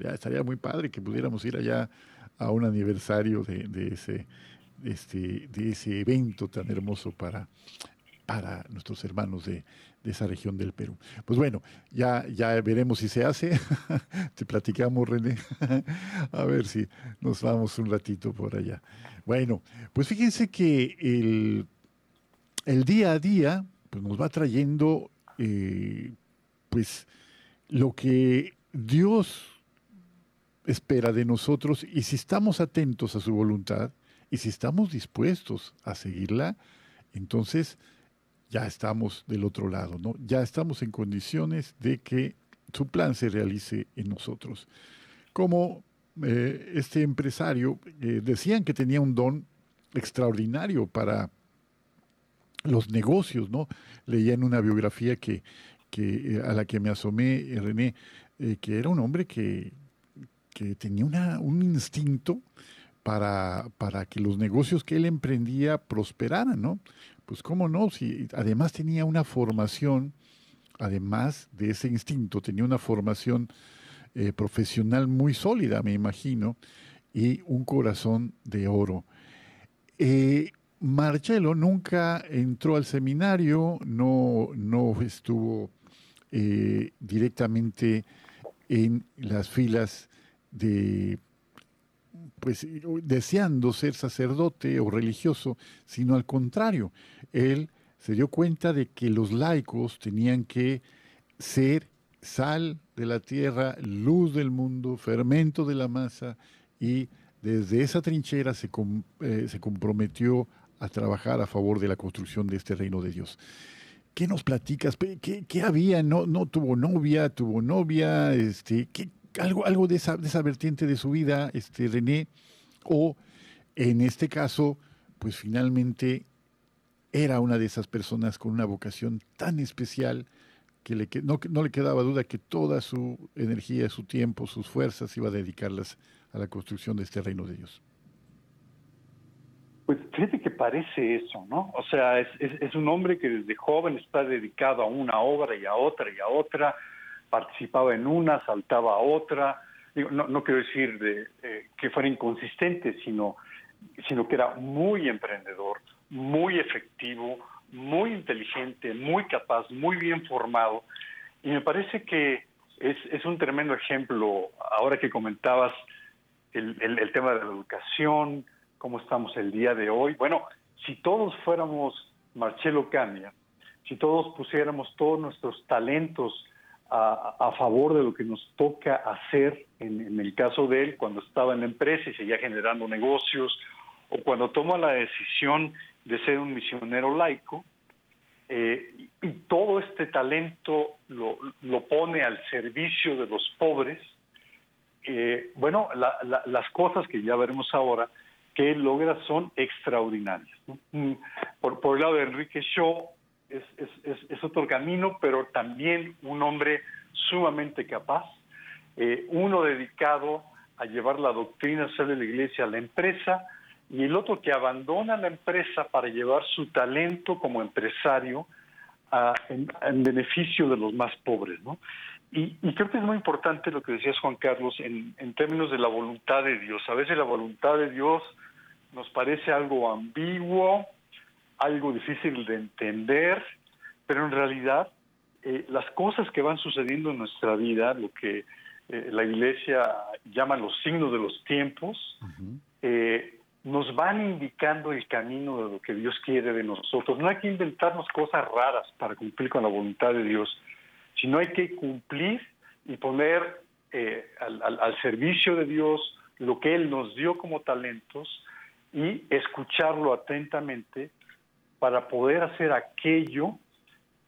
Estaría, muy padre que pudiéramos ir allá a un aniversario de, ese, este, de ese evento tan hermoso para, para nuestros hermanos de, esa región del Perú. Pues bueno, ya, ya veremos si se hace. Te platicamos, René. a ver si nos vamos un ratito por allá. Bueno, pues fíjense que el, el día a día pues nos va trayendo eh, pues lo que Dios espera de nosotros y si estamos atentos a su voluntad y si estamos dispuestos a seguirla, entonces ya estamos del otro lado, ¿no? Ya estamos en condiciones de que su plan se realice en nosotros. Como eh, este empresario, eh, decían que tenía un don extraordinario para los negocios, ¿no? Leía en una biografía que, que eh, a la que me asomé, René, que era un hombre que, que tenía una, un instinto para, para que los negocios que él emprendía prosperaran, ¿no? Pues cómo no, si además tenía una formación, además de ese instinto, tenía una formación eh, profesional muy sólida, me imagino, y un corazón de oro. Eh, Marcelo nunca entró al seminario, no, no estuvo eh, directamente en las filas de pues deseando ser sacerdote o religioso, sino al contrario, él se dio cuenta de que los laicos tenían que ser sal de la tierra, luz del mundo, fermento de la masa, y desde esa trinchera se, eh, se comprometió a trabajar a favor de la construcción de este reino de Dios. ¿Qué nos platicas? ¿Qué, había? ¿No, ¿No tuvo novia? ¿Tuvo novia? Este, ¿qué, algo, algo de, esa, vertiente de su vida, este, René? O en este caso, pues finalmente era una de esas personas con una vocación tan especial que no, no le quedaba duda que toda su energía, su tiempo, sus fuerzas iba a dedicarlas a la construcción de este reino de Dios. Pues fíjate que parece eso, ¿no? O sea, es, un hombre que desde joven está dedicado a una obra y a otra y a otra, participaba en una, saltaba a otra. no, no quiero decir de, eh, que fuera inconsistente, sino, sino que era muy emprendedor, muy efectivo, muy inteligente, muy capaz, muy bien formado. Y me parece que es, es un tremendo ejemplo, ahora que comentabas el, el, tema de la educación, cómo estamos el día de hoy. Bueno, si todos fuéramos Marcelo Cambia, si todos pusiéramos todos nuestros talentos a, a, favor de lo que nos toca hacer, en, en, el caso de él, cuando estaba en la empresa y seguía generando negocios, o cuando toma la decisión de ser un misionero laico, eh, y todo este talento lo, lo, pone al servicio de los pobres, eh, bueno, la, la, las cosas que ya veremos ahora que él logra son extraordinarias. ¿no? Mm, por, por, el lado de Enrique Shaw es, es, es, es, otro camino, pero también un hombre sumamente capaz, eh, uno dedicado a llevar la doctrina ser de la iglesia a la empresa, y el otro que abandona la empresa para llevar su talento como empresario a, en, en, beneficio de los más pobres, ¿no? Y, y, creo que es muy importante lo que decías Juan Carlos en, en, términos de la voluntad de Dios. A veces la voluntad de Dios nos parece algo ambiguo, algo difícil de entender, pero en realidad eh, las cosas que van sucediendo en nuestra vida, lo que eh, la Iglesia llama los signos de los tiempos, uh -huh. eh, nos van indicando el camino de lo que Dios quiere de nosotros. No hay que inventarnos cosas raras para cumplir con la voluntad de Dios, sino hay que cumplir y poner eh, al, al, al, servicio de Dios lo que Él nos dio como talentos y escucharlo atentamente para poder hacer aquello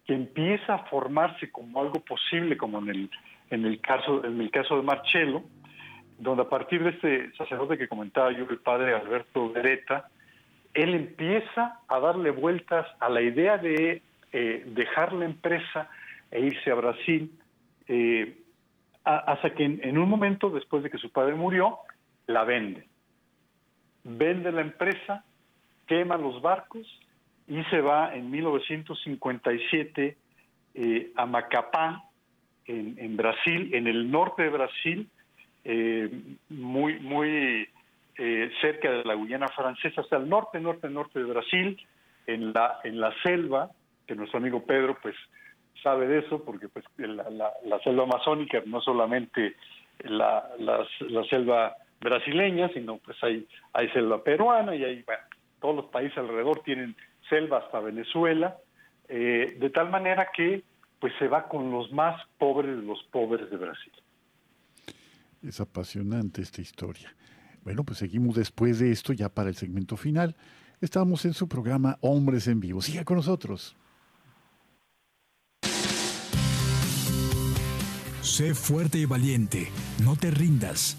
que empieza a formarse como algo posible, como en el, en el, caso, en el caso de Marcelo, donde a partir de este sacerdote que comentaba yo, el padre Alberto Beretta, él empieza a darle vueltas a la idea de eh, dejar la empresa e irse a Brasil, eh, hasta que en, en, un momento después de que su padre murió, la vende. Vende la empresa, quema los barcos y se va en 1957 eh, a Macapá, en, Brasil, en el norte de Brasil, eh, muy, muy eh, cerca de la Guyana francesa, hasta el norte, norte, norte de Brasil, en la, en la selva, que nuestro amigo Pedro pues sabe de eso, porque pues la, la, selva amazónica no solamente la, la, la, selva brasileña, sino pues hay, hay selva peruana y hay, bueno, todos los países alrededor tienen selva hasta Venezuela, eh, de tal manera que pues se va con los más pobres de los pobres de Brasil. Es apasionante esta historia. Bueno, pues seguimos después de esto ya para el segmento final. Estamos en su programa Hombres en Vivo. Siga con nosotros. Sé fuerte y valiente, no te rindas.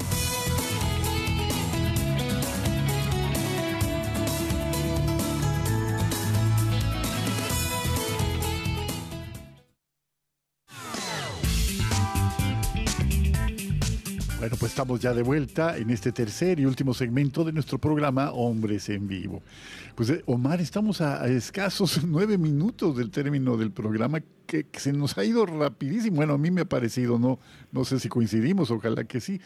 Estamos ya de vuelta en este tercer y último segmento de nuestro programa Hombres en Vivo. Pues eh, Omar, estamos a, escasos nueve minutos del término del programa que, se nos ha ido rapidísimo. Bueno, a mí me ha parecido, no, no sé si coincidimos, ojalá que sí.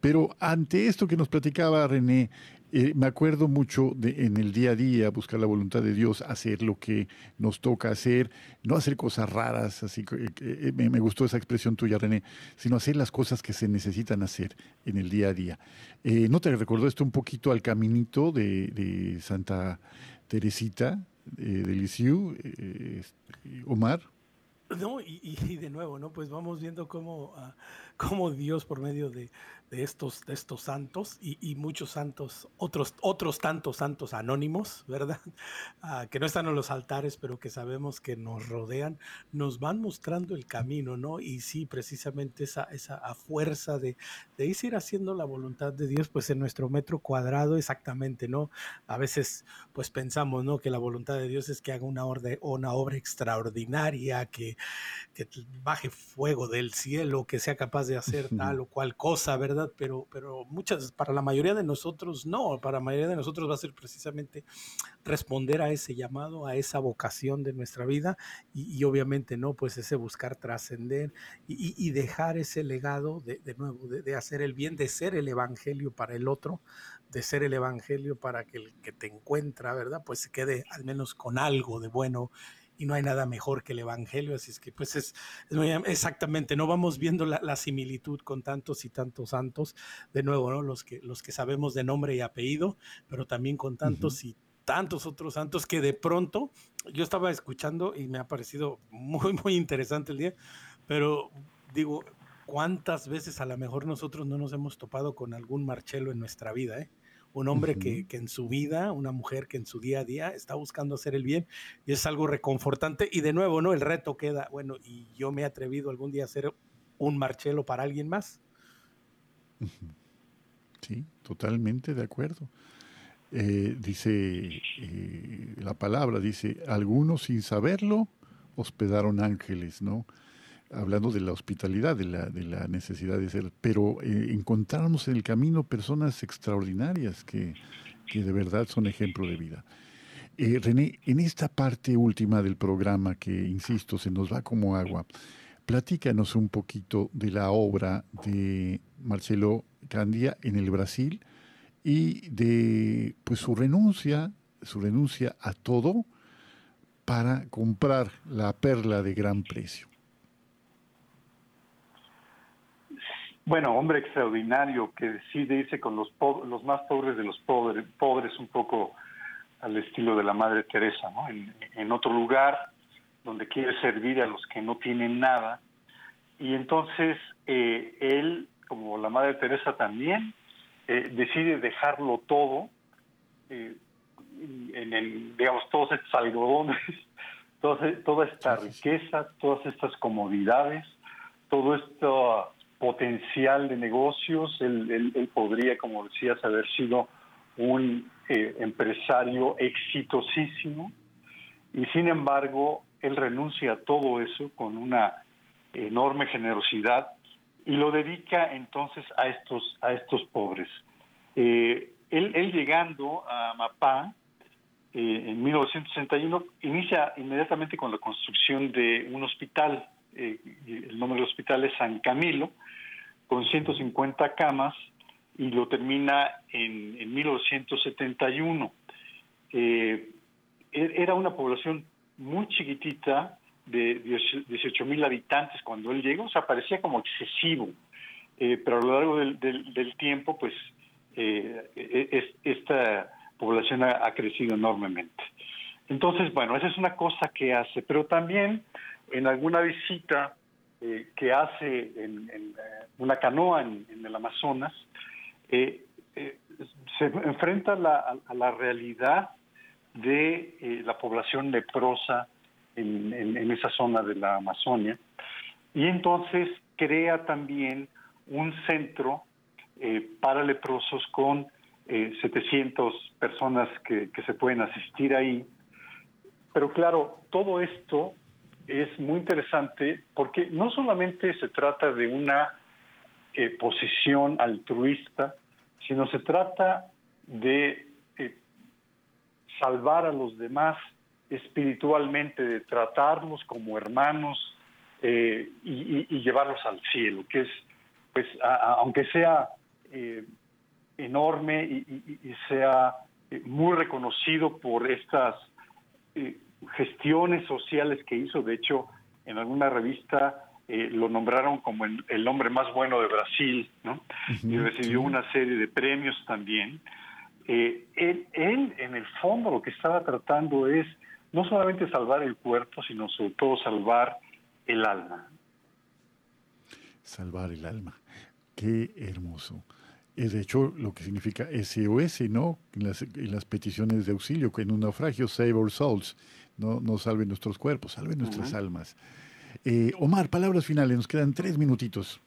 Pero ante esto que nos platicaba René, eh, me acuerdo mucho de en el día a día buscar la voluntad de Dios, hacer lo que nos toca hacer, no hacer cosas raras, así que eh, me, gustó esa expresión tuya, René, sino hacer las cosas que se necesitan hacer en el día a día. Eh, ¿No te recordó esto un poquito al caminito de, Santa Teresita de Lisieux, Omar? No, y, de nuevo, ¿no? Pues vamos viendo cómo, ah, cómo Dios por medio de, de estos, de estos santos y, muchos santos, otros, otros tantos santos anónimos, ¿verdad? Ah, que no están en los altares, pero que sabemos que nos rodean, nos van mostrando el camino, ¿no? Y sí, precisamente esa, esa fuerza de, de ir haciendo la voluntad de Dios, pues en nuestro metro cuadrado, exactamente, ¿no? A veces, pues pensamos, ¿no? Que la voluntad de Dios es que haga una, orde, una obra extraordinaria, que, que baje fuego del cielo, que sea capaz de hacer tal o cual cosa, ¿verdad? Pero, pero muchas, para la mayoría de nosotros no, para la mayoría de nosotros va a ser precisamente responder a ese llamado, a esa vocación de nuestra vida y, obviamente no, pues ese buscar trascender y, dejar ese legado de, de nuevo, de, hacer el bien, de ser el evangelio para el otro, de ser el evangelio para que el que te encuentra, ¿verdad? Pues se quede al menos con algo de bueno y no hay nada mejor que el Evangelio, así es que pues es, exactamente, no vamos viendo la, similitud con tantos y tantos santos, de nuevo, ¿no? Los que, los que sabemos de nombre y apellido, pero también con tantos y tantos otros santos que de pronto yo estaba escuchando y me ha parecido muy, muy interesante el día, pero digo, ¿cuántas veces a lo mejor nosotros no nos hemos topado con algún Marchelo en nuestra vida, eh? Un hombre que, en su vida, una mujer que en su día a día está buscando hacer el bien y es algo reconfortante. Y de nuevo, ¿no? El reto queda, bueno, y yo me he atrevido algún día a ser un Marcelo para alguien más. Sí, totalmente de acuerdo. Eh, dice eh, la palabra, dice, algunos sin saberlo hospedaron ángeles, ¿no? Hablando de la hospitalidad, de la, de la necesidad de ser, pero eh, encontramos en el camino personas extraordinarias que, que, de verdad son ejemplo de vida. Eh, René, en esta parte última del programa, que insisto, se nos va como agua, platícanos un poquito de la obra de Marcelo Candia en el Brasil y de pues su renuncia, su renuncia a todo para comprar la perla de gran precio. Bueno, hombre extraordinario que decide irse con los, los más pobres de los pobres, pobres un poco al estilo de la Madre Teresa, ¿no? En, otro lugar donde quiere servir a los que no tienen nada. Y entonces eh, él, como la Madre Teresa también, eh, decide dejarlo todo, eh, en el, digamos, todos estos algodones, toda, toda esta riqueza, todas estas comodidades, todo esto potencial de negocios, él, podría, como decías, haber sido un eh, empresario exitosísimo. Y sin embargo él renuncia a todo eso con una enorme generosidad y lo dedica entonces a estos, a estos pobres. Eh, él, llegando a Mapá eh, en 1961 inicia inmediatamente con la construcción de un hospital, el nombre del hospital es San Camilo, con 150 camas y lo termina en, en 1971. Eh, e-, era una población muy chiquitita de 18 mil habitantes cuando él llegó, o sea, parecía como excesivo, eh, pero a lo largo del, tiempo, pues, eh, e-, esta población ha, crecido enormemente. Entonces, bueno, esa es una cosa que hace, pero también en alguna visita que hace en, una canoa en, el Amazonas, eh, eh, se enfrenta a la realidad de eh, la población leprosa en, esa zona de la Amazonia y entonces crea también un centro para leprosos con 700 personas que, que se pueden asistir ahí. Pero claro, todo esto es muy interesante porque no solamente se trata de una eh, posición altruista, sino se trata de eh, salvar a los demás espiritualmente, de tratarlos como hermanos eh, y, llevarlos al cielo, que es, pues, aunque sea enorme y, sea muy reconocido por estas gestiones sociales que hizo, de hecho, en alguna revista eh, lo nombraron como el, hombre más bueno de Brasil, ¿no? y recibió una serie de premios también. Eh, él, en el fondo, lo que estaba tratando es no solamente salvar el cuerpo, sino sobre todo salvar el alma. Salvar el alma. Qué hermoso. Es de hecho lo que significa SOS, ¿no? En las, en las peticiones de auxilio, que en un naufragio, save our souls, no, no salve nuestros cuerpos, salve nuestras almas. Eh, Omar, palabras finales, nos quedan tres minutitos.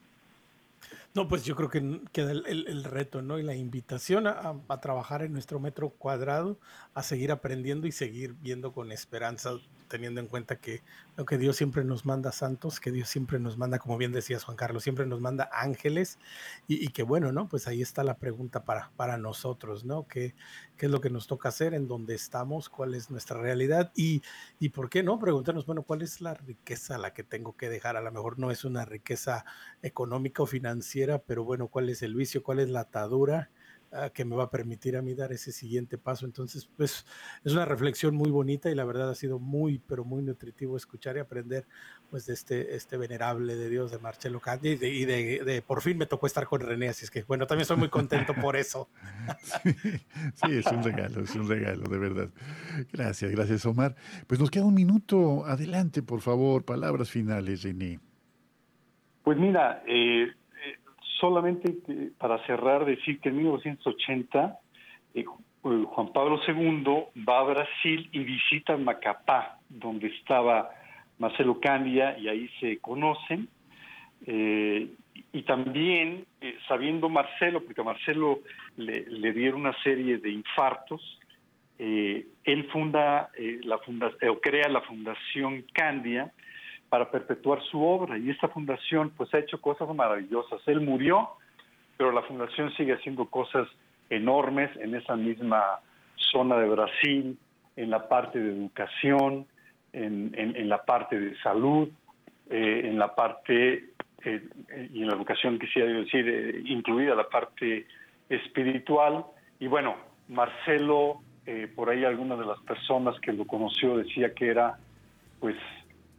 No, pues yo creo que queda el, reto, ¿no? Y la invitación a, a, trabajar en nuestro metro cuadrado, a seguir aprendiendo y seguir viendo con esperanza teniendo en cuenta que lo que Dios siempre nos manda santos, que Dios siempre nos manda, como bien decías Juan Carlos, siempre nos manda ángeles y, que bueno, ¿no? Pues ahí está la pregunta para, para nosotros, ¿no? ¿Qué, ¿Qué, es lo que nos toca hacer? ¿En dónde estamos? ¿Cuál es nuestra realidad? Y, y por qué no preguntarnos, bueno, ¿cuál es la riqueza la que tengo que dejar? A lo mejor no es una riqueza económica o financiera, pero bueno, ¿cuál es el vicio? ¿Cuál es la atadura? Que me va a permitir a mí dar ese siguiente paso. Entonces, pues es una reflexión muy bonita y la verdad ha sido muy, pero muy nutritivo escuchar y aprender pues de este, este venerable de Dios de Marcelo Candy y, de, por fin me tocó estar con René, así es que bueno, también estoy muy contento por eso. Sí, es un regalo, es un regalo, de verdad. Gracias, gracias Omar. Pues nos queda un minuto, adelante por favor, palabras finales, René. Pues mira, eh, solamente para cerrar, decir que en 1980 eh, Juan Pablo II va a Brasil y visita Macapá, donde estaba Marcelo Candia, y ahí se conocen. Eh, y también, eh, sabiendo Marcelo, porque a Marcelo le, dieron una serie de infartos, él funda, la funda o crea la Fundación Candia, para perpetuar su obra y esta fundación pues ha hecho cosas maravillosas. Él murió, pero la fundación sigue haciendo cosas enormes en esa misma zona de Brasil, en la parte de educación, en, la parte de salud, eh, en la parte, eh, y en la educación quisiera decir, eh, incluida la parte espiritual. Y bueno, Marcelo, por ahí algunas de las personas que lo conoció decía que era pues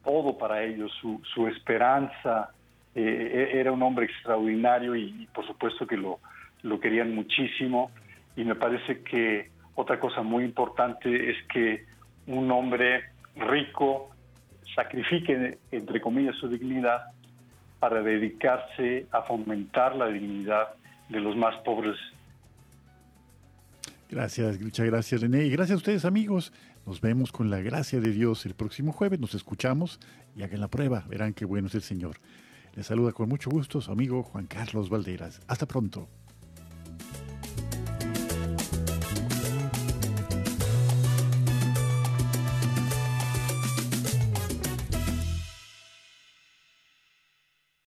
todo para ellos, su, su esperanza. Eh, e-, era un hombre extraordinario y, por supuesto que lo, lo querían muchísimo. Y me parece que otra cosa muy importante es que un hombre rico sacrifique, entre comillas, su dignidad para dedicarse a fomentar la dignidad de los más pobres. Gracias, muchas gracias René y gracias a ustedes amigos. Nos vemos con la gracia de Dios el próximo jueves, nos escuchamos y hagan la prueba, verán qué bueno es el Señor. Le saluda con mucho gusto su amigo Juan Carlos Valderas. Hasta pronto.